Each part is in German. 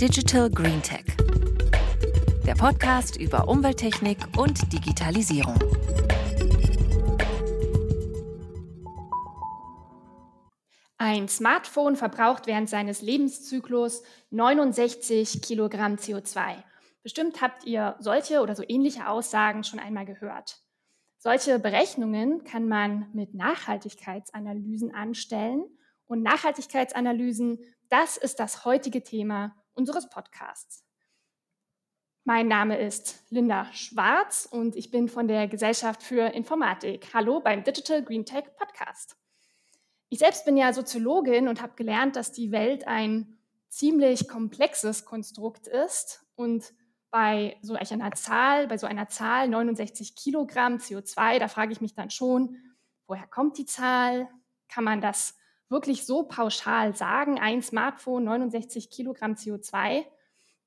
Digital Green Tech. Der Podcast über Umwelttechnik und Digitalisierung. Ein Smartphone verbraucht während seines Lebenszyklus 69 Kilogramm CO2. Bestimmt habt ihr solche oder so ähnliche Aussagen schon einmal gehört. Solche Berechnungen kann man mit Nachhaltigkeitsanalysen anstellen. Und Nachhaltigkeitsanalysen, das ist das heutige Thema unseres Podcasts. Mein Name ist Linda Schwarz und ich bin von der Gesellschaft für Informatik. Hallo beim Digital Green Tech Podcast. Ich selbst bin ja Soziologin und habe gelernt, dass die Welt ein ziemlich komplexes Konstrukt ist und bei so einer Zahl, bei so einer Zahl 69 Kilogramm CO2, da frage ich mich dann schon, woher kommt die Zahl? Kann man das wirklich so pauschal sagen? Ein Smartphone, 69 Kilogramm CO2?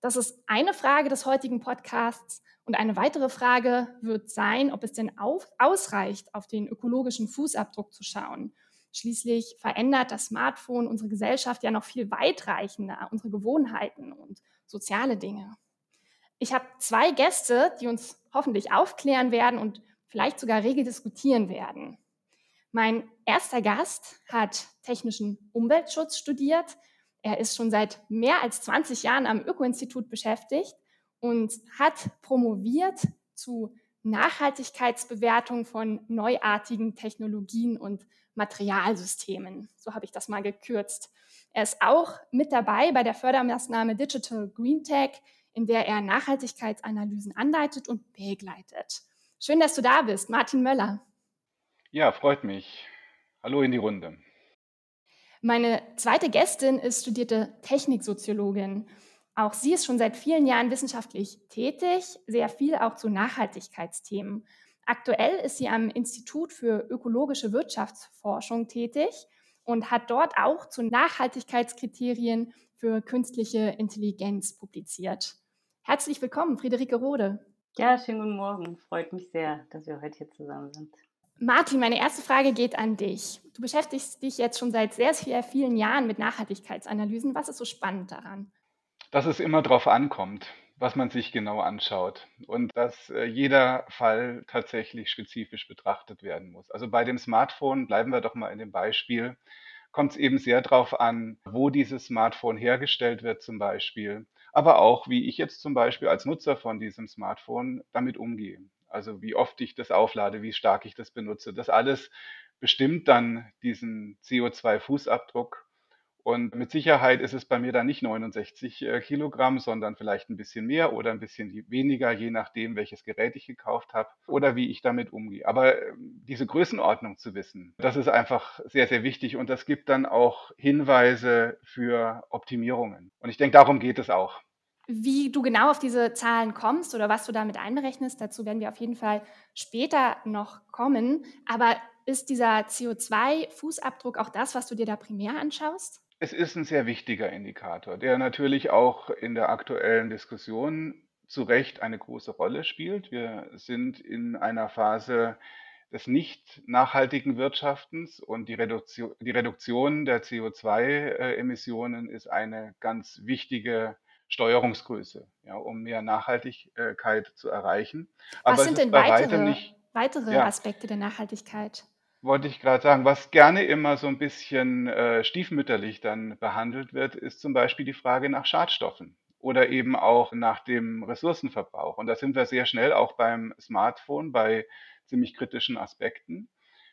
Das ist eine Frage des heutigen Podcasts. Und eine weitere Frage wird sein, ob es denn auf, ausreicht, auf den ökologischen Fußabdruck zu schauen. Schließlich verändert das Smartphone unsere Gesellschaft ja noch viel weitreichender, unsere Gewohnheiten und soziale Dinge. Ich habe zwei Gäste, die uns hoffentlich aufklären werden und vielleicht sogar rege diskutieren werden. Mein erster Gast hat technischen Umweltschutz studiert. Er ist schon seit mehr als 20 Jahren am Öko-Institut beschäftigt und hat promoviert zu Nachhaltigkeitsbewertung von neuartigen Technologien und Materialsystemen. So habe ich das mal gekürzt. Er ist auch mit dabei bei der Fördermaßnahme Digital Green Tech, in der er Nachhaltigkeitsanalysen anleitet und begleitet. Schön, dass du da bist, Martin Möller. Ja, freut mich. Hallo in die Runde. Meine zweite Gästin ist studierte Techniksoziologin. Auch sie ist schon seit vielen Jahren wissenschaftlich tätig, sehr viel auch zu Nachhaltigkeitsthemen. Aktuell ist sie am Institut für ökologische Wirtschaftsforschung tätig und hat dort auch zu Nachhaltigkeitskriterien für künstliche Intelligenz publiziert. Herzlich willkommen, Friederike Rode. Ja, schönen guten Morgen. Freut mich sehr, dass wir heute hier zusammen sind. Martin, meine erste Frage geht an dich. Du beschäftigst dich jetzt schon seit sehr, sehr vielen Jahren mit Nachhaltigkeitsanalysen. Was ist so spannend daran? Dass es immer darauf ankommt, was man sich genau anschaut und dass äh, jeder Fall tatsächlich spezifisch betrachtet werden muss. Also bei dem Smartphone, bleiben wir doch mal in dem Beispiel, kommt es eben sehr darauf an, wo dieses Smartphone hergestellt wird zum Beispiel, aber auch, wie ich jetzt zum Beispiel als Nutzer von diesem Smartphone damit umgehe. Also wie oft ich das auflade, wie stark ich das benutze. Das alles bestimmt dann diesen CO2-Fußabdruck. Und mit Sicherheit ist es bei mir dann nicht 69 äh, Kilogramm, sondern vielleicht ein bisschen mehr oder ein bisschen weniger, je nachdem, welches Gerät ich gekauft habe oder wie ich damit umgehe. Aber ähm, diese Größenordnung zu wissen, das ist einfach sehr, sehr wichtig und das gibt dann auch Hinweise für Optimierungen. Und ich denke, darum geht es auch. Wie du genau auf diese Zahlen kommst oder was du damit einberechnest, dazu werden wir auf jeden Fall später noch kommen. Aber ist dieser CO2-Fußabdruck auch das, was du dir da primär anschaust? Es ist ein sehr wichtiger Indikator, der natürlich auch in der aktuellen Diskussion zu Recht eine große Rolle spielt. Wir sind in einer Phase des nicht nachhaltigen Wirtschaftens und die Reduktion, die Reduktion der CO2-Emissionen ist eine ganz wichtige Steuerungsgröße, ja, um mehr Nachhaltigkeit zu erreichen. Was Aber sind denn weitere, nicht, weitere ja, Aspekte der Nachhaltigkeit? Wollte ich gerade sagen, was gerne immer so ein bisschen äh, stiefmütterlich dann behandelt wird, ist zum Beispiel die Frage nach Schadstoffen oder eben auch nach dem Ressourcenverbrauch. Und da sind wir sehr schnell auch beim Smartphone bei ziemlich kritischen Aspekten.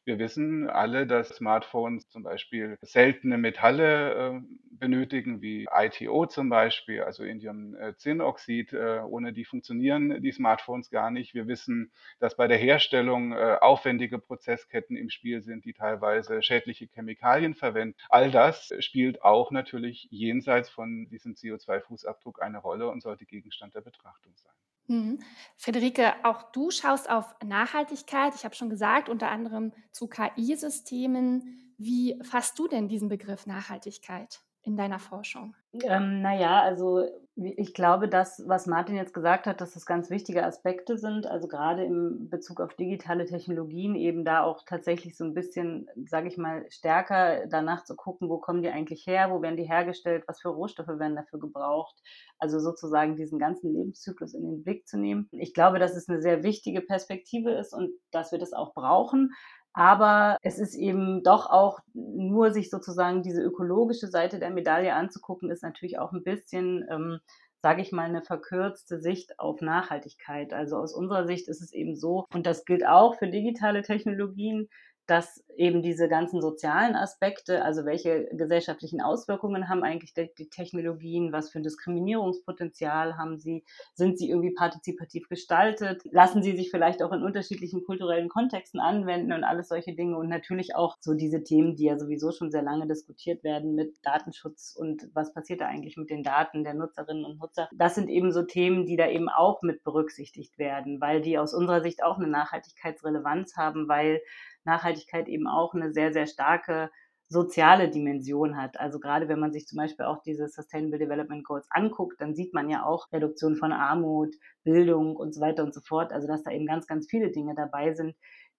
Wir wissen alle, dass Smartphones zum Beispiel seltene Metalle äh, benötigen, wie ITO zum Beispiel, also Indiumzinnoxid. Äh, ohne die funktionieren die Smartphones gar nicht. Wir wissen, dass bei der Herstellung äh, aufwendige Prozessketten im Spiel sind, die teilweise schädliche Chemikalien verwenden. All das spielt auch natürlich jenseits von diesem CO2-Fußabdruck eine Rolle und sollte Gegenstand der Betrachtung sein. Mhm. Friederike, auch du schaust auf Nachhaltigkeit. Ich habe schon gesagt, unter anderem zu KI-Systemen. Wie fasst du denn diesen Begriff Nachhaltigkeit? in deiner Forschung? Ähm, naja, also ich glaube, das, was Martin jetzt gesagt hat, dass das ganz wichtige Aspekte sind, also gerade im Bezug auf digitale Technologien eben da auch tatsächlich so ein bisschen, sage ich mal, stärker danach zu gucken, wo kommen die eigentlich her, wo werden die hergestellt, was für Rohstoffe werden dafür gebraucht, also sozusagen diesen ganzen Lebenszyklus in den Blick zu nehmen. Ich glaube, dass es eine sehr wichtige Perspektive ist und dass wir das auch brauchen. Aber es ist eben doch auch nur sich sozusagen diese ökologische Seite der Medaille anzugucken, ist natürlich auch ein bisschen, ähm, sage ich mal, eine verkürzte Sicht auf Nachhaltigkeit. Also aus unserer Sicht ist es eben so, und das gilt auch für digitale Technologien, dass eben diese ganzen sozialen Aspekte, also welche gesellschaftlichen Auswirkungen haben eigentlich die Technologien, was für ein Diskriminierungspotenzial haben sie, sind sie irgendwie partizipativ gestaltet, lassen sie sich vielleicht auch in unterschiedlichen kulturellen Kontexten anwenden und alles solche Dinge und natürlich auch so diese Themen, die ja sowieso schon sehr lange diskutiert werden mit Datenschutz und was passiert da eigentlich mit den Daten der Nutzerinnen und Nutzer. Das sind eben so Themen, die da eben auch mit berücksichtigt werden, weil die aus unserer Sicht auch eine Nachhaltigkeitsrelevanz haben, weil Nachhaltigkeit eben auch eine sehr, sehr starke soziale Dimension hat. Also gerade wenn man sich zum Beispiel auch diese Sustainable Development Goals anguckt, dann sieht man ja auch Reduktion von Armut, Bildung und so weiter und so fort. Also dass da eben ganz, ganz viele Dinge dabei sind,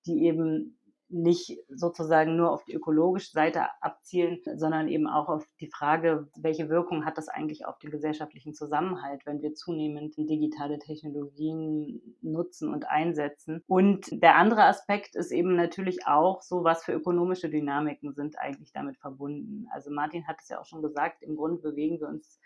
die eben nicht sozusagen nur auf die ökologische Seite abzielen, sondern eben auch auf die Frage, welche Wirkung hat das eigentlich auf den gesellschaftlichen Zusammenhalt, wenn wir zunehmend digitale Technologien nutzen und einsetzen. Und der andere Aspekt ist eben natürlich auch so, was für ökonomische Dynamiken sind eigentlich damit verbunden. Also Martin hat es ja auch schon gesagt, im Grunde bewegen wir uns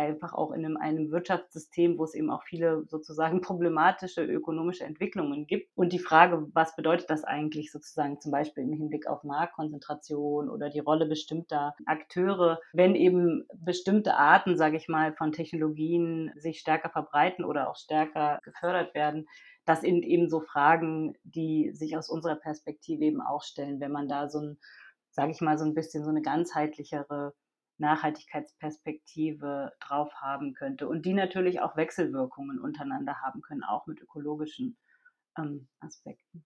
einfach auch in einem, einem Wirtschaftssystem, wo es eben auch viele sozusagen problematische ökonomische Entwicklungen gibt. Und die Frage, was bedeutet das eigentlich sozusagen zum Beispiel im Hinblick auf Marktkonzentration oder die Rolle bestimmter Akteure, wenn eben bestimmte Arten, sage ich mal, von Technologien sich stärker verbreiten oder auch stärker gefördert werden, das sind eben so Fragen, die sich aus unserer Perspektive eben auch stellen, wenn man da so ein, sage ich mal, so ein bisschen so eine ganzheitlichere Nachhaltigkeitsperspektive drauf haben könnte und die natürlich auch Wechselwirkungen untereinander haben können, auch mit ökologischen ähm, Aspekten.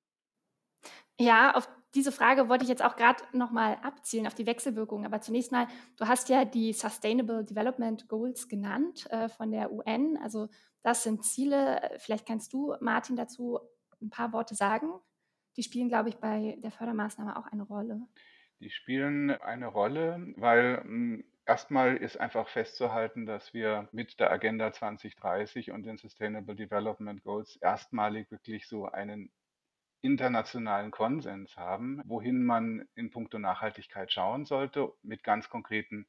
Ja, auf diese Frage wollte ich jetzt auch gerade nochmal abzielen, auf die Wechselwirkungen. Aber zunächst mal, du hast ja die Sustainable Development Goals genannt äh, von der UN. Also das sind Ziele. Vielleicht kannst du, Martin, dazu ein paar Worte sagen. Die spielen, glaube ich, bei der Fördermaßnahme auch eine Rolle. Die spielen eine Rolle, weil hm, erstmal ist einfach festzuhalten, dass wir mit der Agenda 2030 und den Sustainable Development Goals erstmalig wirklich so einen internationalen Konsens haben, wohin man in puncto Nachhaltigkeit schauen sollte, mit ganz konkreten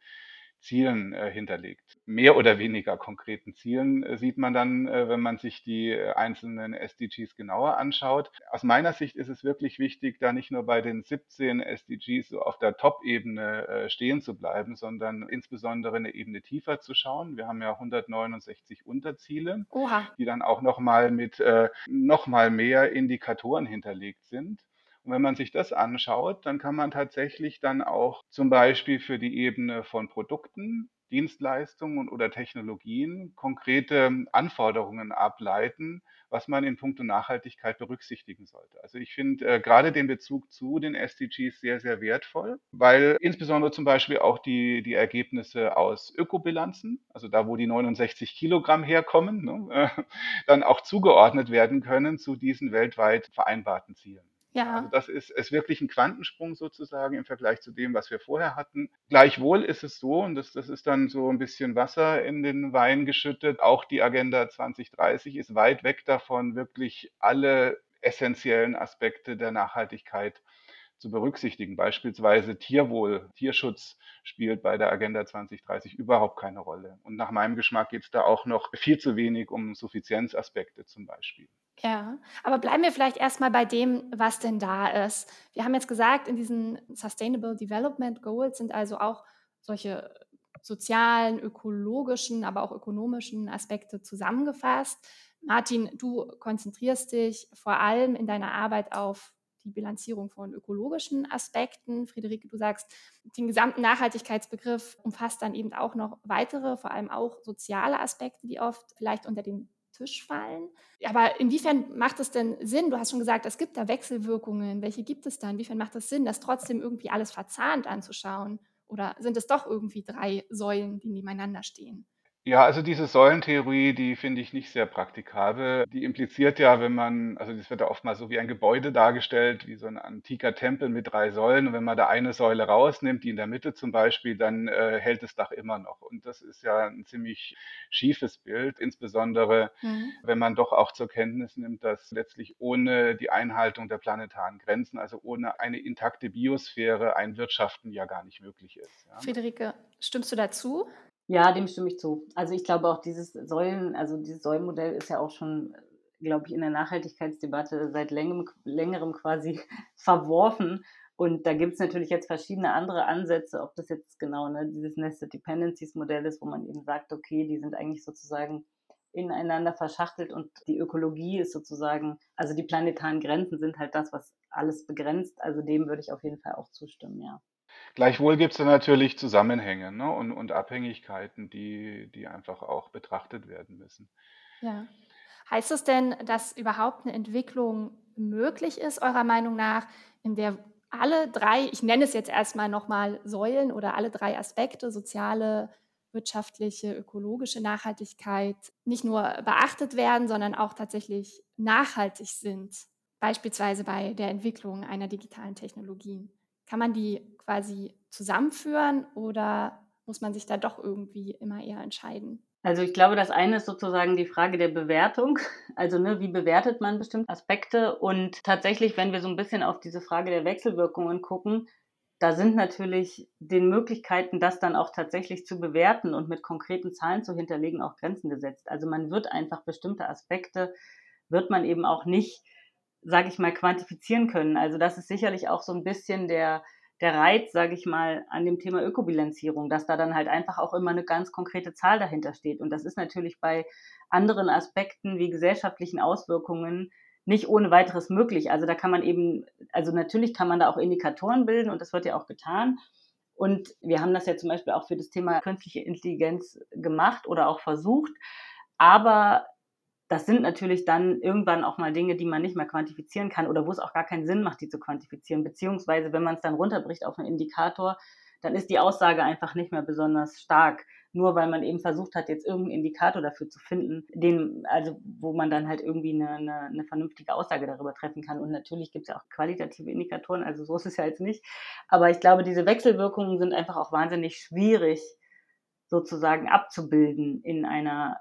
Zielen äh, hinterlegt. Mehr oder weniger konkreten Zielen äh, sieht man dann, äh, wenn man sich die äh, einzelnen SDGs genauer anschaut. Aus meiner Sicht ist es wirklich wichtig, da nicht nur bei den 17 SDGs so auf der Top-Ebene äh, stehen zu bleiben, sondern insbesondere eine Ebene tiefer zu schauen. Wir haben ja 169 Unterziele, Oha. die dann auch nochmal mit äh, nochmal mehr Indikatoren hinterlegt sind. Und wenn man sich das anschaut, dann kann man tatsächlich dann auch zum Beispiel für die Ebene von Produkten, Dienstleistungen oder Technologien konkrete Anforderungen ableiten, was man in puncto Nachhaltigkeit berücksichtigen sollte. Also ich finde äh, gerade den Bezug zu den SDGs sehr, sehr wertvoll, weil insbesondere zum Beispiel auch die, die Ergebnisse aus Ökobilanzen, also da, wo die 69 Kilogramm herkommen, ne, äh, dann auch zugeordnet werden können zu diesen weltweit vereinbarten Zielen. Ja. Also das ist, ist wirklich ein Quantensprung sozusagen im Vergleich zu dem, was wir vorher hatten. Gleichwohl ist es so, und das, das ist dann so ein bisschen Wasser in den Wein geschüttet, auch die Agenda 2030 ist weit weg davon, wirklich alle essentiellen Aspekte der Nachhaltigkeit zu berücksichtigen. Beispielsweise Tierwohl, Tierschutz spielt bei der Agenda 2030 überhaupt keine Rolle. Und nach meinem Geschmack geht es da auch noch viel zu wenig um Suffizienzaspekte zum Beispiel. Ja, aber bleiben wir vielleicht erstmal bei dem, was denn da ist. Wir haben jetzt gesagt, in diesen Sustainable Development Goals sind also auch solche sozialen, ökologischen, aber auch ökonomischen Aspekte zusammengefasst. Martin, du konzentrierst dich vor allem in deiner Arbeit auf die Bilanzierung von ökologischen Aspekten. Friederike, du sagst, den gesamten Nachhaltigkeitsbegriff umfasst dann eben auch noch weitere, vor allem auch soziale Aspekte, die oft vielleicht unter den Tisch fallen. Aber inwiefern macht es denn Sinn? Du hast schon gesagt, es gibt da Wechselwirkungen. Welche gibt es da? Inwiefern macht es Sinn, das trotzdem irgendwie alles verzahnt anzuschauen? Oder sind es doch irgendwie drei Säulen, die nebeneinander stehen? Ja, also diese Säulentheorie, die finde ich nicht sehr praktikabel. Die impliziert ja, wenn man also das wird ja oft mal so wie ein Gebäude dargestellt, wie so ein antiker Tempel mit drei Säulen. Und wenn man da eine Säule rausnimmt, die in der Mitte zum Beispiel, dann äh, hält das Dach immer noch. Und das ist ja ein ziemlich schiefes Bild, insbesondere Mhm. wenn man doch auch zur Kenntnis nimmt, dass letztlich ohne die Einhaltung der planetaren Grenzen, also ohne eine intakte Biosphäre, ein Wirtschaften ja gar nicht möglich ist. Ja. Friederike, stimmst du dazu? Ja, dem stimme ich zu. Also ich glaube auch dieses Säulen, also dieses Säulenmodell ist ja auch schon, glaube ich, in der Nachhaltigkeitsdebatte seit längerem, längerem quasi verworfen. Und da gibt es natürlich jetzt verschiedene andere Ansätze, ob das jetzt genau ne, dieses Nested Dependencies Modell ist, wo man eben sagt, okay, die sind eigentlich sozusagen ineinander verschachtelt und die Ökologie ist sozusagen, also die planetaren Grenzen sind halt das, was alles begrenzt. Also dem würde ich auf jeden Fall auch zustimmen, ja. Gleichwohl gibt es da natürlich Zusammenhänge ne, und, und Abhängigkeiten, die, die einfach auch betrachtet werden müssen. Ja. Heißt es denn, dass überhaupt eine Entwicklung möglich ist, eurer Meinung nach, in der alle drei, ich nenne es jetzt erstmal nochmal Säulen oder alle drei Aspekte, soziale, wirtschaftliche, ökologische Nachhaltigkeit, nicht nur beachtet werden, sondern auch tatsächlich nachhaltig sind, beispielsweise bei der Entwicklung einer digitalen Technologie? Kann man die quasi zusammenführen oder muss man sich da doch irgendwie immer eher entscheiden? Also ich glaube, das eine ist sozusagen die Frage der Bewertung. Also ne, wie bewertet man bestimmte Aspekte? Und tatsächlich, wenn wir so ein bisschen auf diese Frage der Wechselwirkungen gucken, da sind natürlich den Möglichkeiten, das dann auch tatsächlich zu bewerten und mit konkreten Zahlen zu hinterlegen, auch Grenzen gesetzt. Also man wird einfach bestimmte Aspekte, wird man eben auch nicht, sage ich mal, quantifizieren können. Also das ist sicherlich auch so ein bisschen der, der Reiz, sage ich mal, an dem Thema Ökobilanzierung, dass da dann halt einfach auch immer eine ganz konkrete Zahl dahinter steht. Und das ist natürlich bei anderen Aspekten wie gesellschaftlichen Auswirkungen nicht ohne weiteres möglich. Also da kann man eben, also natürlich kann man da auch Indikatoren bilden und das wird ja auch getan. Und wir haben das ja zum Beispiel auch für das Thema künstliche Intelligenz gemacht oder auch versucht. Aber das sind natürlich dann irgendwann auch mal Dinge, die man nicht mehr quantifizieren kann oder wo es auch gar keinen Sinn macht, die zu quantifizieren. Beziehungsweise, wenn man es dann runterbricht auf einen Indikator, dann ist die Aussage einfach nicht mehr besonders stark. Nur weil man eben versucht hat, jetzt irgendeinen Indikator dafür zu finden, den, also wo man dann halt irgendwie eine, eine, eine vernünftige Aussage darüber treffen kann. Und natürlich gibt es ja auch qualitative Indikatoren, also so ist es ja jetzt nicht. Aber ich glaube, diese Wechselwirkungen sind einfach auch wahnsinnig schwierig sozusagen abzubilden in einer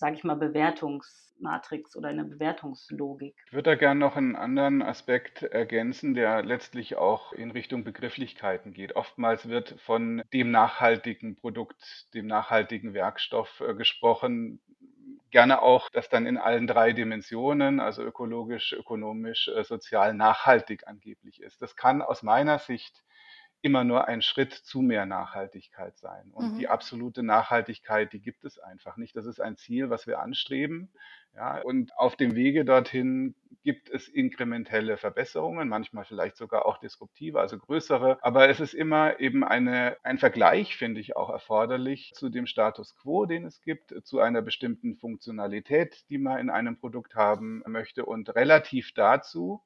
sage ich mal, Bewertungsmatrix oder eine Bewertungslogik. Ich würde da gerne noch einen anderen Aspekt ergänzen, der letztlich auch in Richtung Begrifflichkeiten geht. Oftmals wird von dem nachhaltigen Produkt, dem nachhaltigen Werkstoff äh, gesprochen. Gerne auch, dass dann in allen drei Dimensionen, also ökologisch, ökonomisch, äh, sozial, nachhaltig angeblich ist. Das kann aus meiner Sicht immer nur ein Schritt zu mehr Nachhaltigkeit sein. Und Mhm. die absolute Nachhaltigkeit, die gibt es einfach nicht. Das ist ein Ziel, was wir anstreben. Ja, und auf dem Wege dorthin gibt es inkrementelle Verbesserungen, manchmal vielleicht sogar auch disruptive, also größere. Aber es ist immer eben eine, ein Vergleich, finde ich, auch erforderlich zu dem Status quo, den es gibt, zu einer bestimmten Funktionalität, die man in einem Produkt haben möchte. Und relativ dazu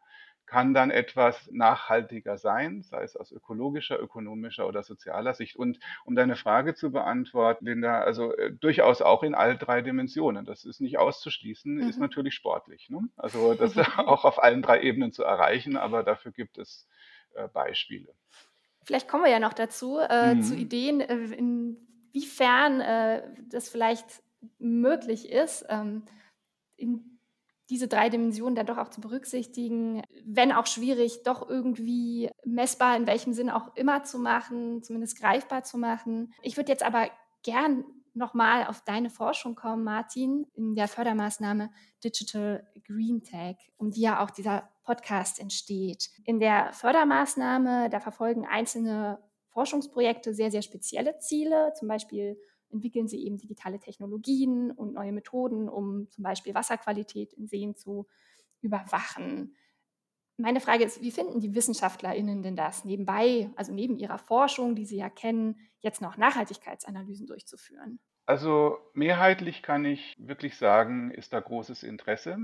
kann dann etwas nachhaltiger sein, sei es aus ökologischer, ökonomischer oder sozialer Sicht. Und um deine Frage zu beantworten, Linda, also äh, durchaus auch in all drei Dimensionen. Das ist nicht auszuschließen, ist Mhm. natürlich sportlich. Ne? Also das auch auf allen drei Ebenen zu erreichen, aber dafür gibt es äh, Beispiele. Vielleicht kommen wir ja noch dazu, äh, zu Mhm. Ideen, äh, inwiefern äh, das vielleicht möglich ist, ähm, in diese drei Dimensionen dann doch auch zu berücksichtigen, wenn auch schwierig, doch irgendwie messbar, in welchem Sinn auch immer zu machen, zumindest greifbar zu machen. Ich würde jetzt aber gern nochmal auf deine Forschung kommen, Martin, in der Fördermaßnahme Digital Green Tech, um die ja auch dieser Podcast entsteht. In der Fördermaßnahme, da verfolgen einzelne Forschungsprojekte sehr, sehr spezielle Ziele. Zum Beispiel entwickeln sie eben digitale Technologien und neue Methoden, um zum Beispiel Wasserqualität in Seen zu überwachen. Meine Frage ist, wie finden die WissenschaftlerInnen denn das nebenbei, also neben ihrer Forschung, die sie ja kennen, jetzt noch Nachhaltigkeitsanalysen durchzuführen? Also mehrheitlich kann ich wirklich sagen, ist da großes Interesse.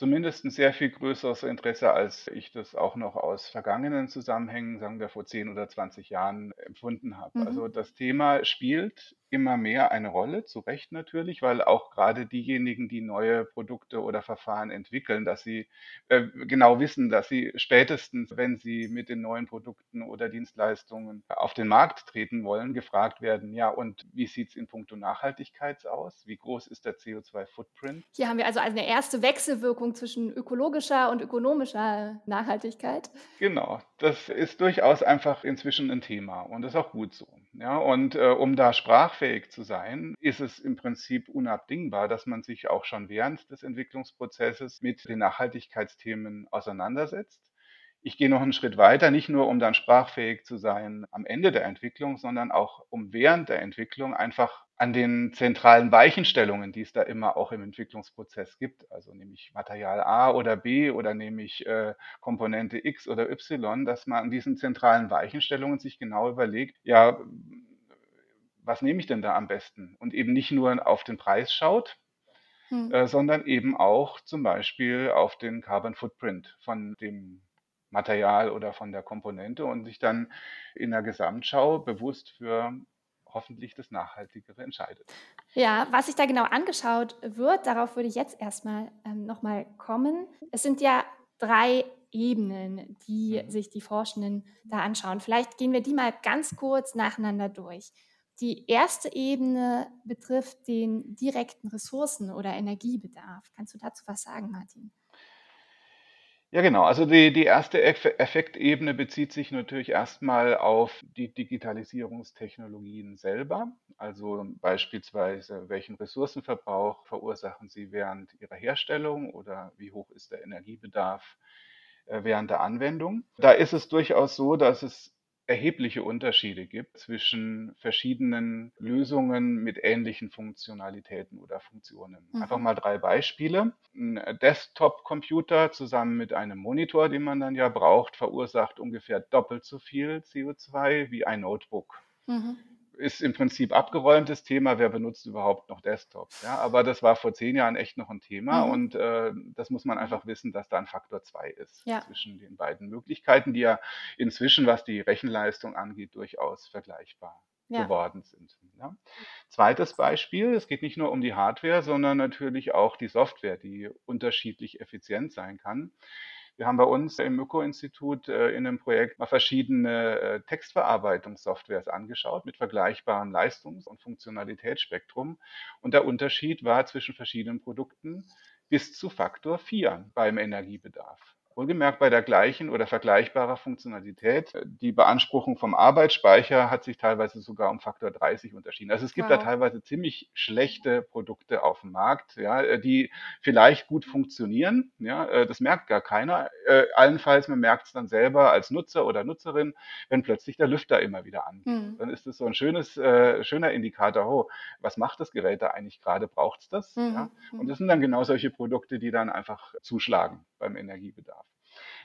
Zumindest ein sehr viel größeres Interesse, als ich das auch noch aus vergangenen Zusammenhängen, sagen wir vor 10 oder 20 Jahren, empfunden habe. Mhm. Also das Thema spielt immer mehr eine Rolle, zu Recht natürlich, weil auch gerade diejenigen, die neue Produkte oder Verfahren entwickeln, dass sie äh, genau wissen, dass sie spätestens, wenn sie mit den neuen Produkten oder Dienstleistungen auf den Markt treten wollen, gefragt werden, ja, und wie sieht es in puncto Nachhaltigkeit aus? Wie groß ist der CO2-Footprint? Hier haben wir also eine erste Wechselwirkung zwischen ökologischer und ökonomischer Nachhaltigkeit. Genau, das ist durchaus einfach inzwischen ein Thema und das ist auch gut so. Ja, und äh, um da sprachfähig zu sein, ist es im Prinzip unabdingbar, dass man sich auch schon während des Entwicklungsprozesses mit den Nachhaltigkeitsthemen auseinandersetzt. Ich gehe noch einen Schritt weiter, nicht nur um dann sprachfähig zu sein am Ende der Entwicklung, sondern auch um während der Entwicklung einfach an den zentralen Weichenstellungen, die es da immer auch im Entwicklungsprozess gibt, also nämlich Material A oder B oder nämlich äh, Komponente X oder Y, dass man an diesen zentralen Weichenstellungen sich genau überlegt, ja, was nehme ich denn da am besten? Und eben nicht nur auf den Preis schaut, Hm. äh, sondern eben auch zum Beispiel auf den Carbon Footprint von dem Material oder von der Komponente und sich dann in der Gesamtschau bewusst für hoffentlich das Nachhaltigere entscheidet. Ja, was sich da genau angeschaut wird, darauf würde ich jetzt erstmal ähm, nochmal kommen. Es sind ja drei Ebenen, die Mhm. sich die Forschenden da anschauen. Vielleicht gehen wir die mal ganz kurz nacheinander durch. Die erste Ebene betrifft den direkten Ressourcen- oder Energiebedarf. Kannst du dazu was sagen, Martin? Ja, genau. Also die, die erste Eff- Effektebene bezieht sich natürlich erstmal auf die Digitalisierungstechnologien selber. Also beispielsweise, welchen Ressourcenverbrauch verursachen sie während ihrer Herstellung oder wie hoch ist der Energiebedarf äh, während der Anwendung. Da ist es durchaus so, dass es erhebliche Unterschiede gibt zwischen verschiedenen Lösungen mit ähnlichen Funktionalitäten oder Funktionen. Mhm. Einfach mal drei Beispiele. Ein Desktop-Computer zusammen mit einem Monitor, den man dann ja braucht, verursacht ungefähr doppelt so viel CO2 wie ein Notebook Mhm. Ist im Prinzip abgeräumtes Thema, wer benutzt überhaupt noch Desktops. Ja, aber das war vor zehn Jahren echt noch ein Thema Mhm. und äh, das muss man einfach wissen, dass da ein Faktor zwei ist Ja. zwischen den beiden Möglichkeiten, die ja inzwischen, was die Rechenleistung angeht, durchaus vergleichbar Ja. geworden sind. Ja. Zweites Beispiel, es geht nicht nur um die Hardware, sondern natürlich auch die Software, die unterschiedlich effizient sein kann. Wir haben bei uns im Öko-Institut äh, in einem Projekt mal verschiedene äh, Textverarbeitungssoftwares angeschaut mit vergleichbarem Leistungs- und Funktionalitätsspektrum. Und der Unterschied war zwischen verschiedenen Produkten bis zu Faktor 4 beim Energiebedarf. Wohlgemerkt bei der gleichen oder vergleichbarer Funktionalität. Äh, Die Beanspruchung vom Arbeitsspeicher hat sich teilweise sogar um Faktor 30 unterschieden. Also es gibt da Wow. teilweise ziemlich schlechte Produkte auf dem Markt, ja, äh, die vielleicht gut funktionieren. Ja, äh, das merkt gar keiner. Allenfalls, man merkt es dann selber als Nutzer oder Nutzerin, wenn plötzlich der Lüfter immer wieder angeht. Mhm. Dann ist es so ein schönes, äh, schöner Indikator, oh, was macht das Gerät da eigentlich gerade? Braucht es das? Ja? Mhm. Und Mhm. das sind dann genau solche Produkte, die dann einfach zuschlagen beim Energiebedarf.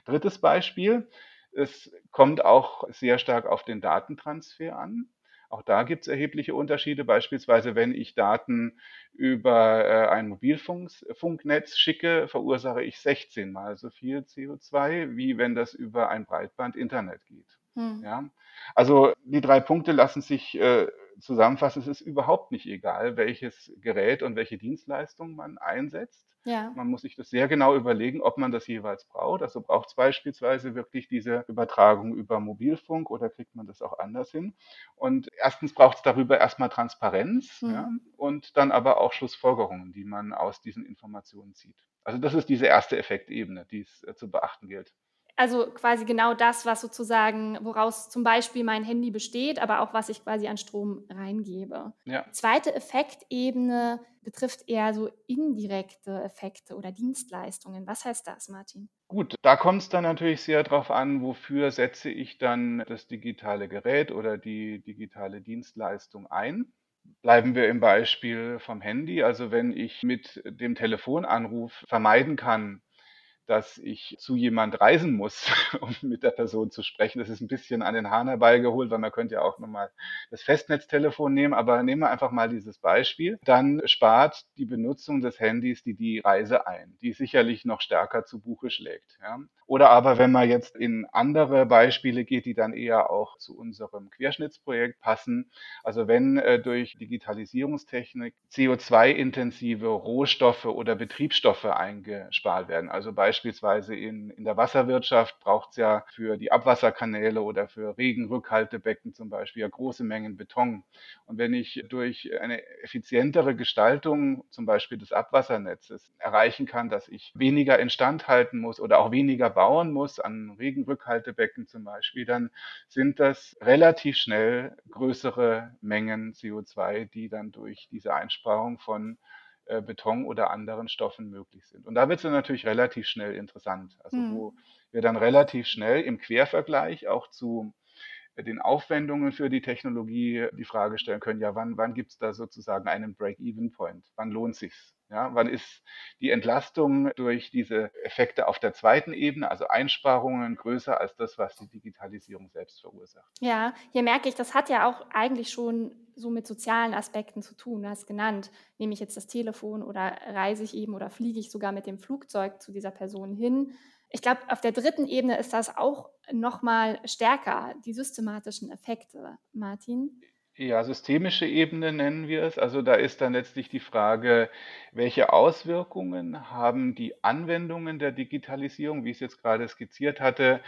Drittes Beispiel, es kommt auch sehr stark auf den Datentransfer an. Auch da gibt es erhebliche Unterschiede. Beispielsweise, wenn ich Daten über äh, ein Mobilfunknetz schicke, verursache ich 16 mal so viel CO2, wie wenn das über ein Breitband-Internet geht. Mhm. Ja? Also die drei Punkte lassen sich äh, zusammenfassen. Es ist überhaupt nicht egal, welches Gerät und welche Dienstleistung man einsetzt. Ja. Man muss sich das sehr genau überlegen, ob man das jeweils braucht. Also braucht es beispielsweise wirklich diese Übertragung über Mobilfunk oder kriegt man das auch anders hin? Und erstens braucht es darüber erstmal Transparenz Mhm. ja, und dann aber auch Schlussfolgerungen, die man aus diesen Informationen zieht. Also das ist diese erste Effektebene, die es äh, zu beachten gilt. Also quasi genau das, was sozusagen, woraus zum Beispiel mein Handy besteht, aber auch was ich quasi an Strom reingebe. Ja. Zweite Effektebene betrifft eher so indirekte Effekte oder Dienstleistungen. Was heißt das, Martin? Gut, da kommt es dann natürlich sehr darauf an, wofür setze ich dann das digitale Gerät oder die digitale Dienstleistung ein. Bleiben wir im Beispiel vom Handy. Also wenn ich mit dem Telefonanruf vermeiden kann, dass ich zu jemand reisen muss, um mit der Person zu sprechen. Das ist ein bisschen an den Hahn herbeigeholt, weil man könnte ja auch nochmal das Festnetztelefon nehmen, aber nehmen wir einfach mal dieses Beispiel. Dann spart die Benutzung des Handys die, die Reise ein, die sicherlich noch stärker zu Buche schlägt. Ja. Oder aber wenn man jetzt in andere Beispiele geht, die dann eher auch zu unserem Querschnittsprojekt passen. Also wenn äh, durch Digitalisierungstechnik CO2-intensive Rohstoffe oder Betriebsstoffe eingespart werden. Also beispielsweise in, in der Wasserwirtschaft braucht es ja für die Abwasserkanäle oder für Regenrückhaltebecken zum Beispiel ja große Mengen Beton. Und wenn ich durch eine effizientere Gestaltung zum Beispiel des Abwassernetzes erreichen kann, dass ich weniger instand halten muss oder auch weniger bauen muss, an Regenrückhaltebecken zum Beispiel, dann sind das relativ schnell größere Mengen CO2, die dann durch diese Einsparung von äh, Beton oder anderen Stoffen möglich sind. Und da wird es dann natürlich relativ schnell interessant. Also mhm. wo wir dann relativ schnell im Quervergleich auch zu den Aufwendungen für die Technologie die Frage stellen können, ja, wann, wann gibt es da sozusagen einen Break-Even-Point? Wann lohnt sich's? Ja, wann ist die Entlastung durch diese Effekte auf der zweiten Ebene, also Einsparungen, größer als das, was die Digitalisierung selbst verursacht? Ja, hier merke ich, das hat ja auch eigentlich schon so mit sozialen Aspekten zu tun. Du hast genannt, nehme ich jetzt das Telefon oder reise ich eben oder fliege ich sogar mit dem Flugzeug zu dieser Person hin? Ich glaube, auf der dritten Ebene ist das auch noch mal stärker, die systematischen Effekte, Martin. Ja, systemische Ebene nennen wir es. Also da ist dann letztlich die Frage, welche Auswirkungen haben die Anwendungen der Digitalisierung, wie ich es jetzt gerade skizziert hatte,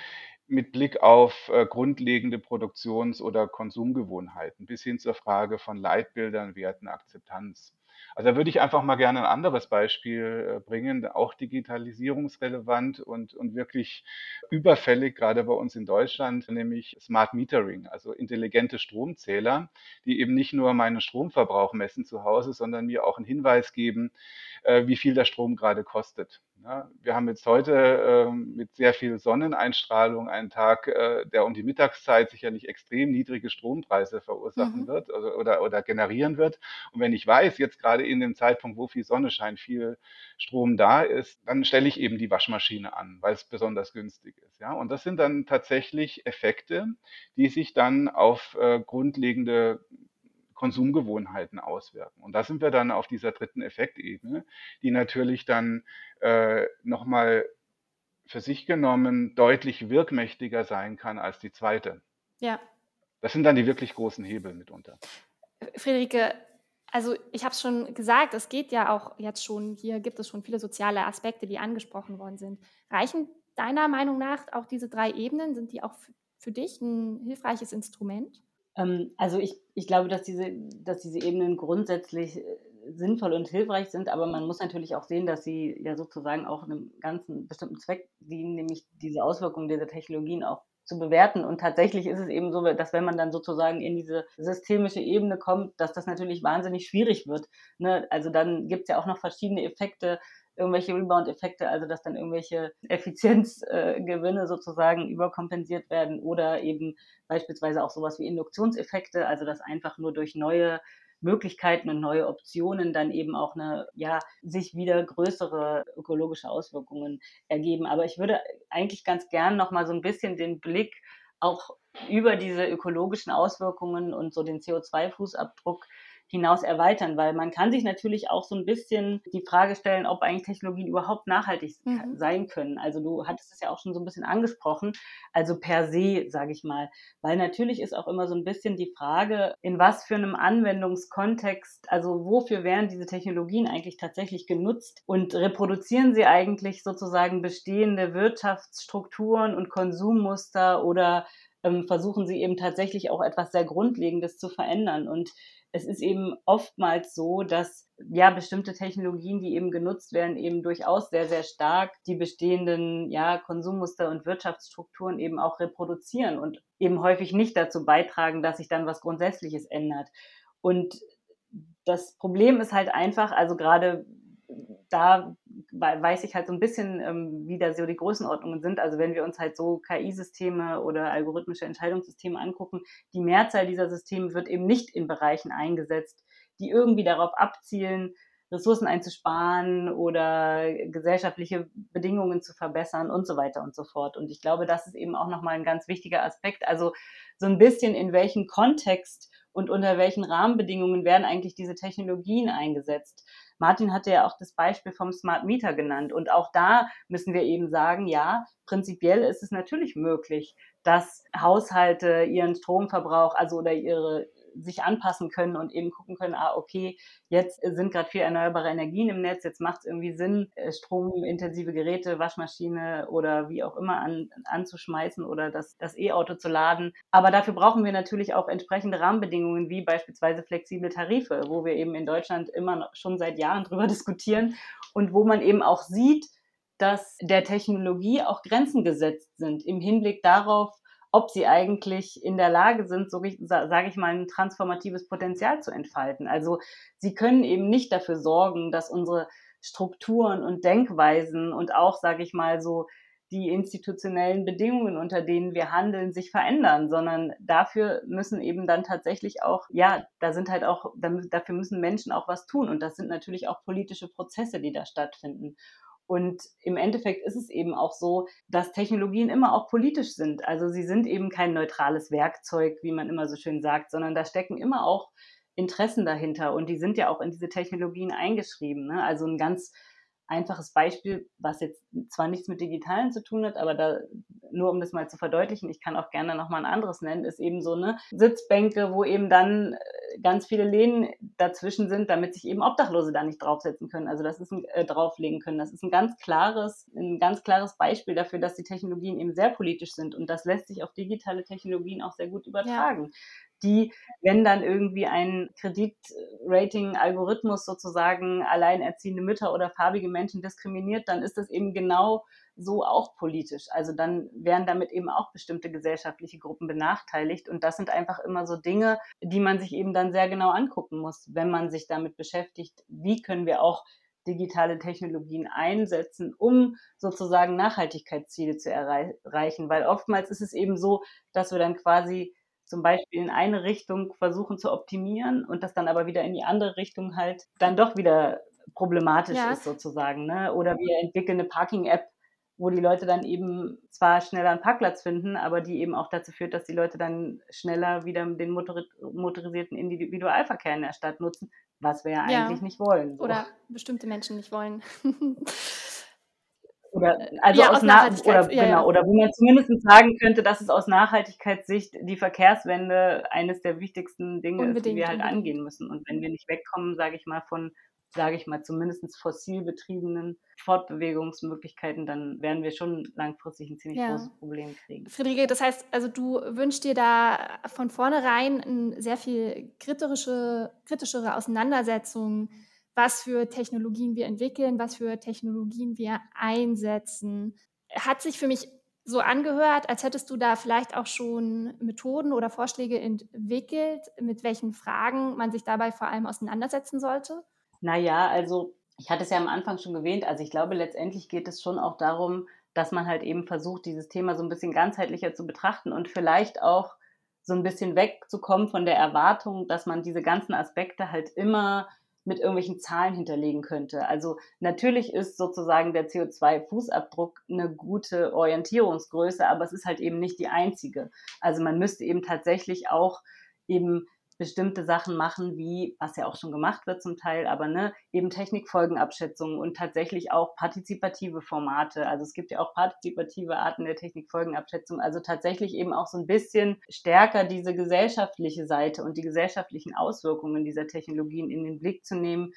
mit Blick auf äh, grundlegende Produktions- oder Konsumgewohnheiten bis hin zur Frage von Leitbildern, Werten, Akzeptanz. Also da würde ich einfach mal gerne ein anderes Beispiel äh, bringen, auch digitalisierungsrelevant und, und wirklich überfällig, gerade bei uns in Deutschland, nämlich Smart Metering, also intelligente Stromzähler, die eben nicht nur meinen Stromverbrauch messen zu Hause, sondern mir auch einen Hinweis geben, äh, wie viel der Strom gerade kostet. Ja, wir haben jetzt heute äh, mit sehr viel Sonneneinstrahlung einen Tag, äh, der um die Mittagszeit sicherlich extrem niedrige Strompreise verursachen mhm. wird also, oder, oder generieren wird. Und wenn ich weiß, jetzt gerade in dem Zeitpunkt, wo viel Sonne scheint, viel Strom da ist, dann stelle ich eben die Waschmaschine an, weil es besonders günstig ist. Ja? Und das sind dann tatsächlich Effekte, die sich dann auf äh, grundlegende Konsumgewohnheiten auswirken. Und da sind wir dann auf dieser dritten Effektebene, die natürlich dann äh, nochmal für sich genommen deutlich wirkmächtiger sein kann als die zweite. Ja. Das sind dann die wirklich großen Hebel mitunter. Friederike, also ich habe es schon gesagt, es geht ja auch jetzt schon, hier gibt es schon viele soziale Aspekte, die angesprochen worden sind. Reichen deiner Meinung nach auch diese drei Ebenen? Sind die auch für dich ein hilfreiches Instrument? Ähm, also ich, ich glaube, dass diese, dass diese Ebenen grundsätzlich äh, sinnvoll und hilfreich sind, aber man muss natürlich auch sehen, dass sie ja sozusagen auch einem ganzen bestimmten Zweck dienen, nämlich diese Auswirkungen dieser Technologien auch zu bewerten. Und tatsächlich ist es eben so, dass wenn man dann sozusagen in diese systemische Ebene kommt, dass das natürlich wahnsinnig schwierig wird. Ne? Also dann gibt es ja auch noch verschiedene Effekte, irgendwelche Rebound-Effekte, also dass dann irgendwelche Effizienzgewinne äh, sozusagen überkompensiert werden oder eben beispielsweise auch sowas wie Induktionseffekte, also dass einfach nur durch neue Möglichkeiten und neue Optionen dann eben auch eine, ja, sich wieder größere ökologische Auswirkungen ergeben. Aber ich würde eigentlich ganz gern nochmal so ein bisschen den Blick auch über diese ökologischen Auswirkungen und so den CO2-Fußabdruck hinaus erweitern, weil man kann sich natürlich auch so ein bisschen die Frage stellen, ob eigentlich Technologien überhaupt nachhaltig mhm. sein können. Also du hattest es ja auch schon so ein bisschen angesprochen, also per se, sage ich mal, weil natürlich ist auch immer so ein bisschen die Frage, in was für einem Anwendungskontext, also wofür werden diese Technologien eigentlich tatsächlich genutzt und reproduzieren sie eigentlich sozusagen bestehende Wirtschaftsstrukturen und Konsummuster oder ähm, versuchen sie eben tatsächlich auch etwas sehr Grundlegendes zu verändern. Und es ist eben oftmals so, dass ja bestimmte Technologien, die eben genutzt werden, eben durchaus sehr, sehr stark die bestehenden ja, Konsummuster und Wirtschaftsstrukturen eben auch reproduzieren und eben häufig nicht dazu beitragen, dass sich dann was Grundsätzliches ändert. Und das Problem ist halt einfach, also gerade da weiß ich halt so ein bisschen, ähm, wie da so die Größenordnungen sind. Also wenn wir uns halt so KI-Systeme oder algorithmische Entscheidungssysteme angucken, die Mehrzahl dieser Systeme wird eben nicht in Bereichen eingesetzt, die irgendwie darauf abzielen, Ressourcen einzusparen oder gesellschaftliche Bedingungen zu verbessern und so weiter und so fort. Und ich glaube, das ist eben auch nochmal ein ganz wichtiger Aspekt. Also so ein bisschen in welchem Kontext und unter welchen Rahmenbedingungen werden eigentlich diese Technologien eingesetzt. Martin hatte ja auch das Beispiel vom Smart Meter genannt. Und auch da müssen wir eben sagen, ja, prinzipiell ist es natürlich möglich, dass Haushalte ihren Stromverbrauch, also oder ihre sich anpassen können und eben gucken können, ah, okay, jetzt sind gerade viel erneuerbare Energien im Netz, jetzt macht es irgendwie Sinn, äh, stromintensive Geräte, Waschmaschine oder wie auch immer an, anzuschmeißen oder das, das E-Auto zu laden. Aber dafür brauchen wir natürlich auch entsprechende Rahmenbedingungen, wie beispielsweise flexible Tarife, wo wir eben in Deutschland immer schon seit Jahren drüber diskutieren und wo man eben auch sieht, dass der Technologie auch Grenzen gesetzt sind im Hinblick darauf, ob sie eigentlich in der Lage sind, so sage ich mal, ein transformatives Potenzial zu entfalten. Also sie können eben nicht dafür sorgen, dass unsere Strukturen und Denkweisen und auch, sage ich mal, so die institutionellen Bedingungen, unter denen wir handeln, sich verändern, sondern dafür müssen eben dann tatsächlich auch, ja, da sind halt auch, dafür müssen Menschen auch was tun. Und das sind natürlich auch politische Prozesse, die da stattfinden. Und im Endeffekt ist es eben auch so, dass Technologien immer auch politisch sind. Also sie sind eben kein neutrales Werkzeug, wie man immer so schön sagt, sondern da stecken immer auch Interessen dahinter und die sind ja auch in diese Technologien eingeschrieben. Ne? Also ein ganz einfaches Beispiel, was jetzt zwar nichts mit Digitalen zu tun hat, aber da nur um das mal zu verdeutlichen, ich kann auch gerne nochmal ein anderes nennen, ist eben so eine Sitzbänke, wo eben dann äh, ganz viele Lehnen dazwischen sind, damit sich eben Obdachlose da nicht draufsetzen können, also das ist ein, äh, drauflegen können. Das ist ein ganz klares, ein ganz klares Beispiel dafür, dass die Technologien eben sehr politisch sind und das lässt sich auf digitale Technologien auch sehr gut übertragen. Ja die, wenn dann irgendwie ein Kreditrating-Algorithmus sozusagen alleinerziehende Mütter oder farbige Menschen diskriminiert, dann ist das eben genau so auch politisch. Also dann werden damit eben auch bestimmte gesellschaftliche Gruppen benachteiligt. Und das sind einfach immer so Dinge, die man sich eben dann sehr genau angucken muss, wenn man sich damit beschäftigt, wie können wir auch digitale Technologien einsetzen, um sozusagen Nachhaltigkeitsziele zu erreichen. Weil oftmals ist es eben so, dass wir dann quasi zum Beispiel in eine Richtung versuchen zu optimieren und das dann aber wieder in die andere Richtung halt dann doch wieder problematisch ja. ist sozusagen. Ne? Oder wir entwickeln eine Parking-App, wo die Leute dann eben zwar schneller einen Parkplatz finden, aber die eben auch dazu führt, dass die Leute dann schneller wieder den motorisierten Individualverkehr in der Stadt nutzen, was wir ja, ja. eigentlich nicht wollen. So. Oder bestimmte Menschen nicht wollen. Oder, also ja, aus, aus Nachhaltigkeit, oder, ja, genau, ja. oder wo man zumindest sagen könnte, dass es aus Nachhaltigkeitssicht die Verkehrswende eines der wichtigsten Dinge unbedingt, ist, die wir halt unbedingt. angehen müssen. Und wenn wir nicht wegkommen, sage ich mal, von, sage ich mal, zumindest fossil betriebenen Fortbewegungsmöglichkeiten, dann werden wir schon langfristig ein ziemlich großes Problem kriegen. Friederike, das heißt, also du wünschst dir da von vornherein eine sehr viel kritische, kritischere Auseinandersetzung was für Technologien wir entwickeln, was für Technologien wir einsetzen. Hat sich für mich so angehört, als hättest du da vielleicht auch schon Methoden oder Vorschläge entwickelt, mit welchen Fragen man sich dabei vor allem auseinandersetzen sollte? Naja, also ich hatte es ja am Anfang schon erwähnt, also ich glaube, letztendlich geht es schon auch darum, dass man halt eben versucht, dieses Thema so ein bisschen ganzheitlicher zu betrachten und vielleicht auch so ein bisschen wegzukommen von der Erwartung, dass man diese ganzen Aspekte halt immer mit irgendwelchen Zahlen hinterlegen könnte. Also natürlich ist sozusagen der CO2-Fußabdruck eine gute Orientierungsgröße, aber es ist halt eben nicht die einzige. Also man müsste eben tatsächlich auch eben bestimmte Sachen machen, wie, was ja auch schon gemacht wird zum Teil, aber ne, eben Technikfolgenabschätzungen und tatsächlich auch partizipative Formate. Also es gibt ja auch partizipative Arten der Technikfolgenabschätzung. Also tatsächlich eben auch so ein bisschen stärker diese gesellschaftliche Seite und die gesellschaftlichen Auswirkungen dieser Technologien in den Blick zu nehmen.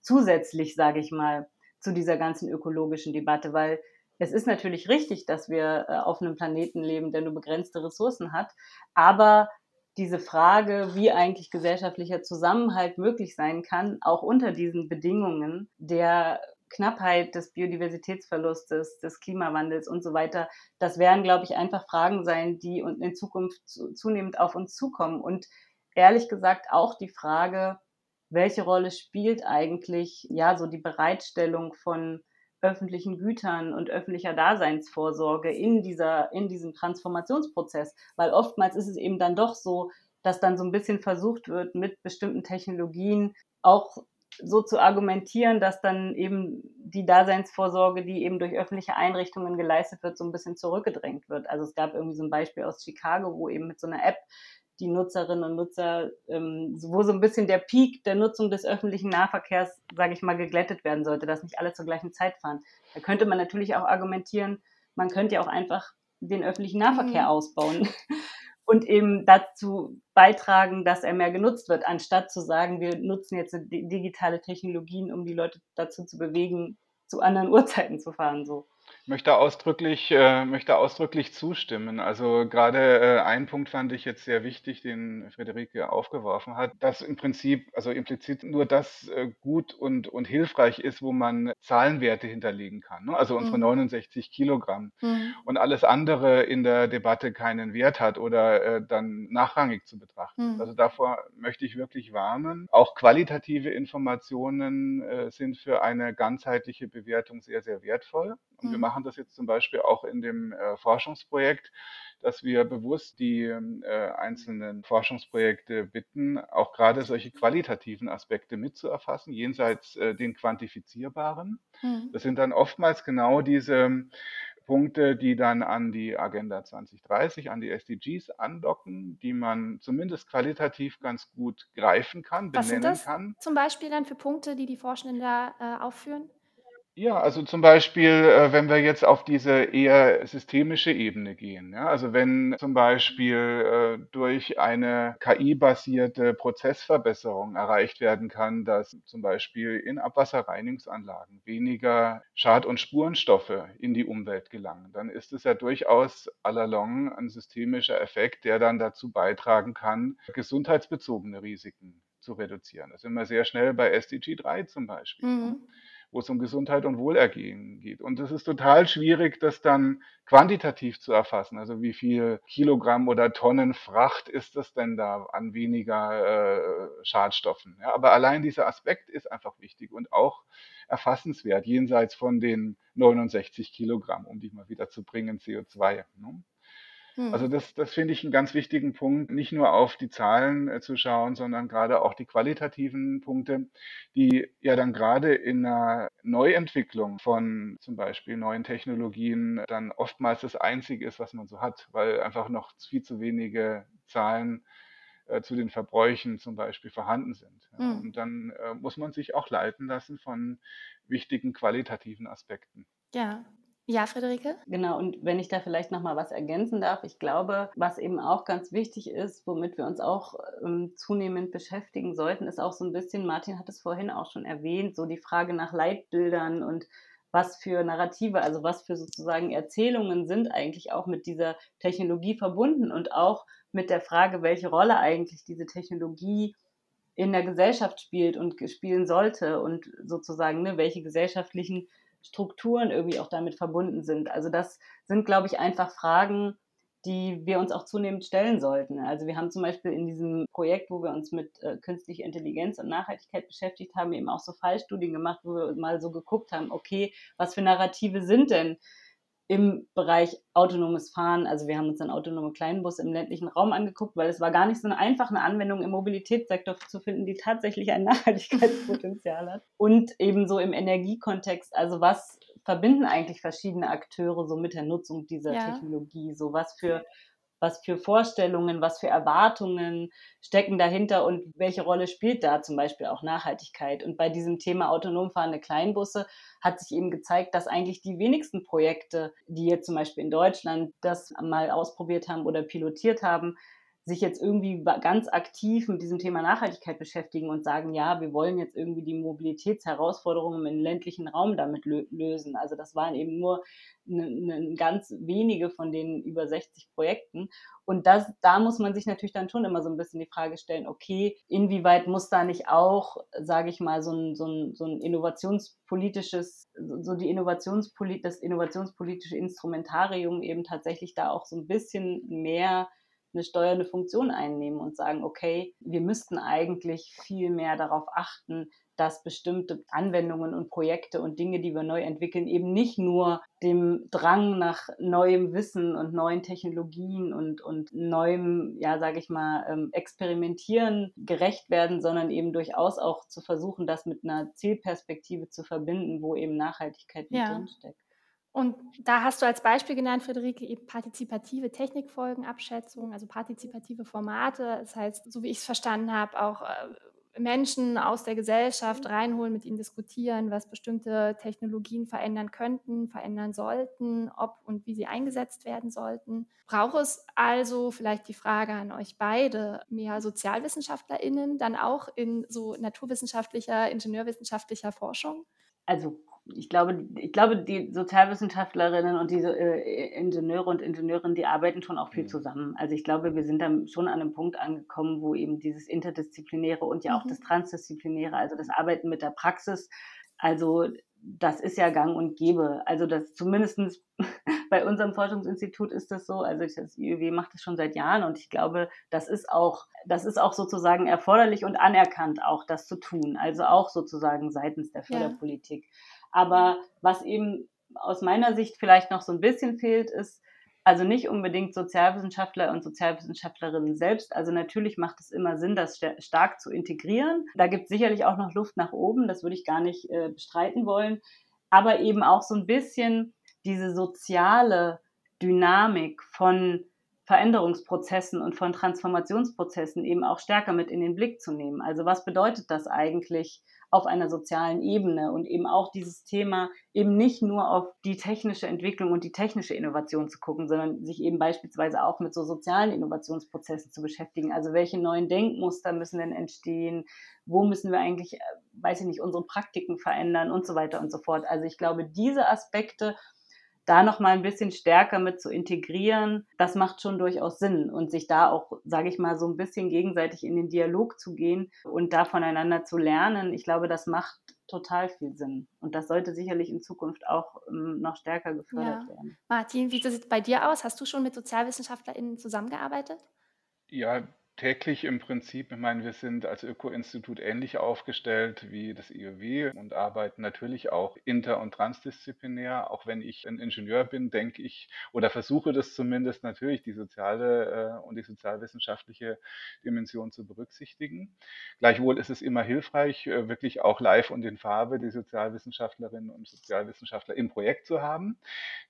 Zusätzlich, sage ich mal, zu dieser ganzen ökologischen Debatte, weil es ist natürlich richtig, dass wir äh, auf einem Planeten leben, der nur begrenzte Ressourcen hat, aber diese Frage, wie eigentlich gesellschaftlicher Zusammenhalt möglich sein kann, auch unter diesen Bedingungen der Knappheit des Biodiversitätsverlustes, des Klimawandels und so weiter, das werden, glaube ich, einfach Fragen sein, die in Zukunft zunehmend auf uns zukommen. Und ehrlich gesagt auch die Frage, welche Rolle spielt eigentlich ja so die Bereitstellung von öffentlichen Gütern und öffentlicher Daseinsvorsorge in dieser, in diesem Transformationsprozess. Weil oftmals ist es eben dann doch so, dass dann so ein bisschen versucht wird, mit bestimmten Technologien auch so zu argumentieren, dass dann eben die Daseinsvorsorge, die eben durch öffentliche Einrichtungen geleistet wird, so ein bisschen zurückgedrängt wird. Also es gab irgendwie so ein Beispiel aus Chicago, wo eben mit so einer App die Nutzerinnen und Nutzer, ähm, wo so ein bisschen der Peak der Nutzung des öffentlichen Nahverkehrs, sage ich mal, geglättet werden sollte, dass nicht alle zur gleichen Zeit fahren. Da könnte man natürlich auch argumentieren, man könnte ja auch einfach den öffentlichen Nahverkehr mhm. ausbauen und eben dazu beitragen, dass er mehr genutzt wird, anstatt zu sagen, wir nutzen jetzt digitale Technologien, um die Leute dazu zu bewegen, zu anderen Uhrzeiten zu fahren. So möchte ausdrücklich, äh, möchte ausdrücklich zustimmen. Also gerade äh, ein Punkt fand ich jetzt sehr wichtig, den Friederike aufgeworfen hat, dass im Prinzip, also implizit nur das äh, gut und, und hilfreich ist, wo man Zahlenwerte hinterlegen kann. Ne? Also unsere mhm. 69 Kilogramm mhm. und alles andere in der Debatte keinen Wert hat oder äh, dann nachrangig zu betrachten. Mhm. Also davor möchte ich wirklich warnen. Auch qualitative Informationen äh, sind für eine ganzheitliche Bewertung sehr, sehr wertvoll. Und wir mhm. Machen das jetzt zum Beispiel auch in dem äh, Forschungsprojekt, dass wir bewusst die äh, einzelnen Forschungsprojekte bitten, auch gerade solche qualitativen Aspekte mitzuerfassen, jenseits äh, den quantifizierbaren. Mhm. Das sind dann oftmals genau diese Punkte, die dann an die Agenda 2030, an die SDGs andocken, die man zumindest qualitativ ganz gut greifen kann, benennen Was sind das kann. Zum Beispiel dann für Punkte, die die Forschenden da äh, aufführen? Ja, also zum Beispiel, äh, wenn wir jetzt auf diese eher systemische Ebene gehen. Ja, also wenn zum Beispiel äh, durch eine KI-basierte Prozessverbesserung erreicht werden kann, dass zum Beispiel in Abwasserreinigungsanlagen weniger Schad- und Spurenstoffe in die Umwelt gelangen, dann ist es ja durchaus allalong ein systemischer Effekt, der dann dazu beitragen kann, gesundheitsbezogene Risiken zu reduzieren. Da sind wir sehr schnell bei SDG 3 zum Beispiel. Mhm wo es um Gesundheit und Wohlergehen geht. Und es ist total schwierig, das dann quantitativ zu erfassen. Also wie viel Kilogramm oder Tonnen Fracht ist das denn da an weniger äh, Schadstoffen? Ja, aber allein dieser Aspekt ist einfach wichtig und auch erfassenswert, jenseits von den 69 Kilogramm, um die mal wieder zu bringen, CO2. Ne? Also hm. das, das finde ich einen ganz wichtigen Punkt, nicht nur auf die Zahlen äh, zu schauen, sondern gerade auch die qualitativen Punkte, die ja dann gerade in einer Neuentwicklung von zum Beispiel neuen Technologien dann oftmals das Einzige ist, was man so hat, weil einfach noch viel zu wenige Zahlen äh, zu den Verbräuchen zum Beispiel vorhanden sind. Ja. Mhm. Und dann äh, muss man sich auch leiten lassen von wichtigen qualitativen Aspekten. Ja, ja, Friederike? Genau, und wenn ich da vielleicht noch mal was ergänzen darf, ich glaube, was eben auch ganz wichtig ist, womit wir uns auch ähm, zunehmend beschäftigen sollten, ist auch so ein bisschen, Martin hat es vorhin auch schon erwähnt, so die Frage nach Leitbildern und was für Narrative, also was für sozusagen Erzählungen sind eigentlich auch mit dieser Technologie verbunden und auch mit der Frage, welche Rolle eigentlich diese Technologie in der Gesellschaft spielt und spielen sollte und sozusagen, ne, welche gesellschaftlichen Strukturen irgendwie auch damit verbunden sind. Also das sind, glaube ich, einfach Fragen, die wir uns auch zunehmend stellen sollten. Also wir haben zum Beispiel in diesem Projekt, wo wir uns mit äh, künstlicher Intelligenz und Nachhaltigkeit beschäftigt haben, eben auch so Fallstudien gemacht, wo wir mal so geguckt haben, okay, was für Narrative sind denn im Bereich autonomes Fahren. Also wir haben uns dann autonome Kleinbus im ländlichen Raum angeguckt, weil es war gar nicht so eine einfache Anwendung im Mobilitätssektor zu finden, die tatsächlich ein Nachhaltigkeitspotenzial hat. Und ebenso im Energiekontext, also was verbinden eigentlich verschiedene Akteure so mit der Nutzung dieser ja. Technologie? So was für was für Vorstellungen, was für Erwartungen stecken dahinter und welche Rolle spielt da zum Beispiel auch Nachhaltigkeit. Und bei diesem Thema autonom fahrende Kleinbusse hat sich eben gezeigt, dass eigentlich die wenigsten Projekte, die jetzt zum Beispiel in Deutschland das mal ausprobiert haben oder pilotiert haben, sich jetzt irgendwie ganz aktiv mit diesem Thema Nachhaltigkeit beschäftigen und sagen, ja, wir wollen jetzt irgendwie die Mobilitätsherausforderungen im ländlichen Raum damit lösen. Also das waren eben nur ne, ne, ganz wenige von den über 60 Projekten. Und das, da muss man sich natürlich dann schon immer so ein bisschen die Frage stellen, okay, inwieweit muss da nicht auch, sage ich mal, so ein, so ein, so ein innovationspolitisches, so die Innovationspolit, das innovationspolitische Instrumentarium eben tatsächlich da auch so ein bisschen mehr eine steuernde Funktion einnehmen und sagen, okay, wir müssten eigentlich viel mehr darauf achten, dass bestimmte Anwendungen und Projekte und Dinge, die wir neu entwickeln, eben nicht nur dem Drang nach neuem Wissen und neuen Technologien und, und neuem, ja, sage ich mal, ähm, Experimentieren gerecht werden, sondern eben durchaus auch zu versuchen, das mit einer Zielperspektive zu verbinden, wo eben Nachhaltigkeit mit ja. drinsteckt. Und da hast du als Beispiel genannt, Friederike, eben partizipative Technikfolgenabschätzung, also partizipative Formate. Das heißt, so wie ich es verstanden habe, auch äh, Menschen aus der Gesellschaft reinholen, mit ihnen diskutieren, was bestimmte Technologien verändern könnten, verändern sollten, ob und wie sie eingesetzt werden sollten. Braucht es also vielleicht die Frage an euch beide, mehr SozialwissenschaftlerInnen dann auch in so naturwissenschaftlicher, ingenieurwissenschaftlicher Forschung? Also ich glaube, ich glaube, die Sozialwissenschaftlerinnen und diese äh, Ingenieure und Ingenieurinnen, die arbeiten schon auch viel mhm. zusammen. Also ich glaube, wir sind dann schon an einem Punkt angekommen, wo eben dieses Interdisziplinäre und ja auch mhm. das Transdisziplinäre, also das Arbeiten mit der Praxis, also das ist ja gang und gäbe. Also das zumindest bei unserem Forschungsinstitut ist das so. Also das IUW macht das schon seit Jahren und ich glaube, das ist auch, das ist auch sozusagen erforderlich und anerkannt, auch das zu tun. Also auch sozusagen seitens der Förderpolitik. Ja. Aber was eben aus meiner Sicht vielleicht noch so ein bisschen fehlt, ist, also nicht unbedingt Sozialwissenschaftler und Sozialwissenschaftlerinnen selbst. Also natürlich macht es immer Sinn, das stark zu integrieren. Da gibt es sicherlich auch noch Luft nach oben, das würde ich gar nicht äh, bestreiten wollen. Aber eben auch so ein bisschen diese soziale Dynamik von Veränderungsprozessen und von Transformationsprozessen eben auch stärker mit in den Blick zu nehmen. Also was bedeutet das eigentlich auf einer sozialen Ebene und eben auch dieses Thema eben nicht nur auf die technische Entwicklung und die technische Innovation zu gucken, sondern sich eben beispielsweise auch mit so sozialen Innovationsprozessen zu beschäftigen. Also welche neuen Denkmuster müssen denn entstehen? Wo müssen wir eigentlich, äh, weiß ich nicht, unsere Praktiken verändern und so weiter und so fort. Also ich glaube, diese Aspekte da noch mal ein bisschen stärker mit zu integrieren, das macht schon durchaus Sinn und sich da auch, sage ich mal, so ein bisschen gegenseitig in den Dialog zu gehen und da voneinander zu lernen. Ich glaube, das macht total viel Sinn und das sollte sicherlich in Zukunft auch ähm, noch stärker gefördert ja. werden. Martin, wie sieht es bei dir aus? Hast du schon mit SozialwissenschaftlerInnen zusammengearbeitet? Ja, täglich im Prinzip. Ich meine, wir sind als Öko-Institut ähnlich aufgestellt wie das IOW und arbeiten natürlich auch inter- und transdisziplinär. Auch wenn ich ein Ingenieur bin, denke ich oder versuche das zumindest natürlich, die soziale äh, und die sozialwissenschaftliche Dimension zu berücksichtigen. Gleichwohl ist es immer hilfreich, äh, wirklich auch live und in Farbe die Sozialwissenschaftlerinnen und Sozialwissenschaftler im Projekt zu haben.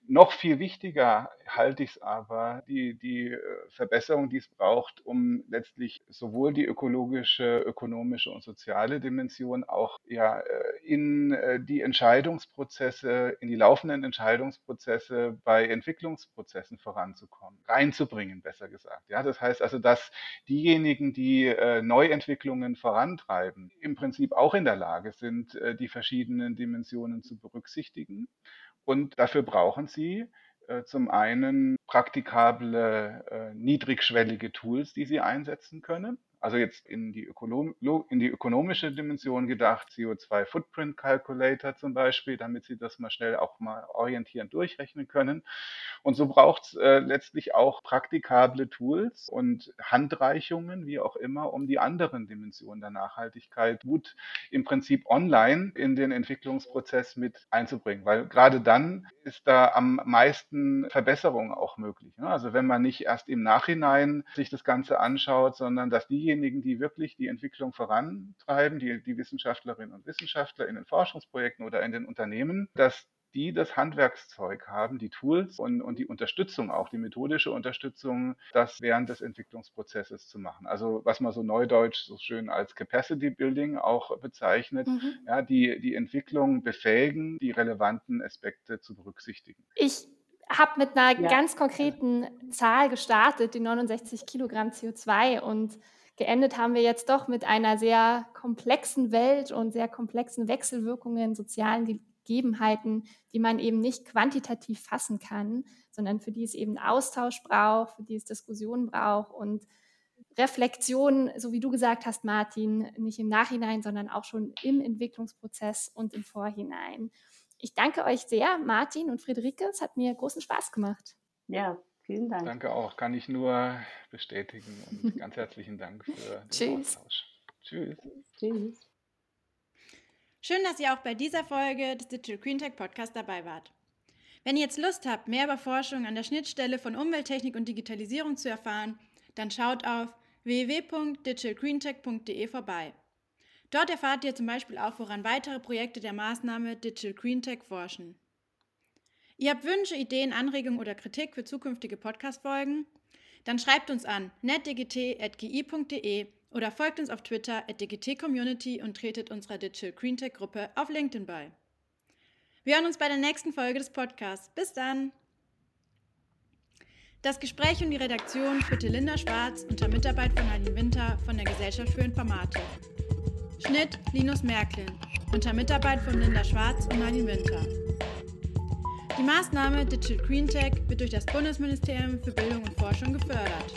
Noch viel wichtiger halte ich es aber, die, die äh, Verbesserung, die es braucht, um letztlich sowohl die ökologische, ökonomische und soziale Dimension auch ja, äh, in äh, die Entscheidungsprozesse, in die laufenden Entscheidungsprozesse bei Entwicklungsprozessen voranzukommen, reinzubringen, besser gesagt. Ja, das heißt also, dass diejenigen, die äh, Neuentwicklungen vorantreiben, im Prinzip auch in der Lage sind, die verschiedenen Dimensionen zu berücksichtigen. Und dafür brauchen sie zum einen praktikable, äh, niedrigschwellige Tools, die Sie einsetzen können. Also jetzt in die, in die ökonomische Dimension gedacht, CO2 Footprint Calculator zum Beispiel, damit Sie das mal schnell auch mal orientierend durchrechnen können. Und so braucht es äh, letztlich auch praktikable Tools und Handreichungen, wie auch immer, um die anderen Dimensionen der Nachhaltigkeit gut im Prinzip online in den Entwicklungsprozess mit einzubringen. Weil gerade dann ist da am meisten Verbesserung auch möglich. Ne? Also wenn man nicht erst im Nachhinein sich das Ganze anschaut, sondern dass die diejenigen, die wirklich die Entwicklung vorantreiben, die, die Wissenschaftlerinnen und Wissenschaftler in den Forschungsprojekten oder in den Unternehmen, dass die das Handwerkszeug haben, die Tools und, und die Unterstützung, auch die methodische Unterstützung, das während des Entwicklungsprozesses zu machen. Also was man so neudeutsch so schön als Capacity Building auch bezeichnet, mhm. ja, die, die Entwicklung befähigen, die relevanten Aspekte zu berücksichtigen. Ich habe mit einer ja. ganz konkreten Zahl gestartet, die 69 Kilogramm CO2 und Geendet haben wir jetzt doch mit einer sehr komplexen Welt und sehr komplexen Wechselwirkungen, sozialen Gegebenheiten, die man eben nicht quantitativ fassen kann, sondern für die es eben Austausch braucht, für die es Diskussionen braucht und Reflexion, so wie du gesagt hast, Martin, nicht im Nachhinein, sondern auch schon im Entwicklungsprozess und im Vorhinein. Ich danke euch sehr, Martin und Friederike. Es hat mir großen Spaß gemacht. Ja, Vielen Dank. Danke auch. Kann ich nur bestätigen und ganz herzlichen Dank für den Tschüss. Austausch. Tschüss. Tschüss. Schön, dass ihr auch bei dieser Folge des Digital Green Tech Podcast dabei wart. Wenn ihr jetzt Lust habt, mehr über Forschung an der Schnittstelle von Umwelttechnik und Digitalisierung zu erfahren, dann schaut auf www.digitalgreentech.de vorbei. Dort erfahrt ihr zum Beispiel auch, woran weitere Projekte der Maßnahme Digital Green Tech forschen. Ihr habt Wünsche, Ideen, Anregungen oder Kritik für zukünftige Podcast-Folgen? Dann schreibt uns an netdgt.gi.de oder folgt uns auf Twitter at digitcommunity und tretet unserer Digital Green Tech Gruppe auf LinkedIn bei. Wir hören uns bei der nächsten Folge des Podcasts. Bis dann! Das Gespräch und die Redaktion führte Linda Schwarz unter Mitarbeit von Nadine Winter von der Gesellschaft für Informatik. Schnitt Linus Merklin unter Mitarbeit von Linda Schwarz und Nadine Winter. Die Maßnahme Digital Green Tech wird durch das Bundesministerium für Bildung und Forschung gefördert.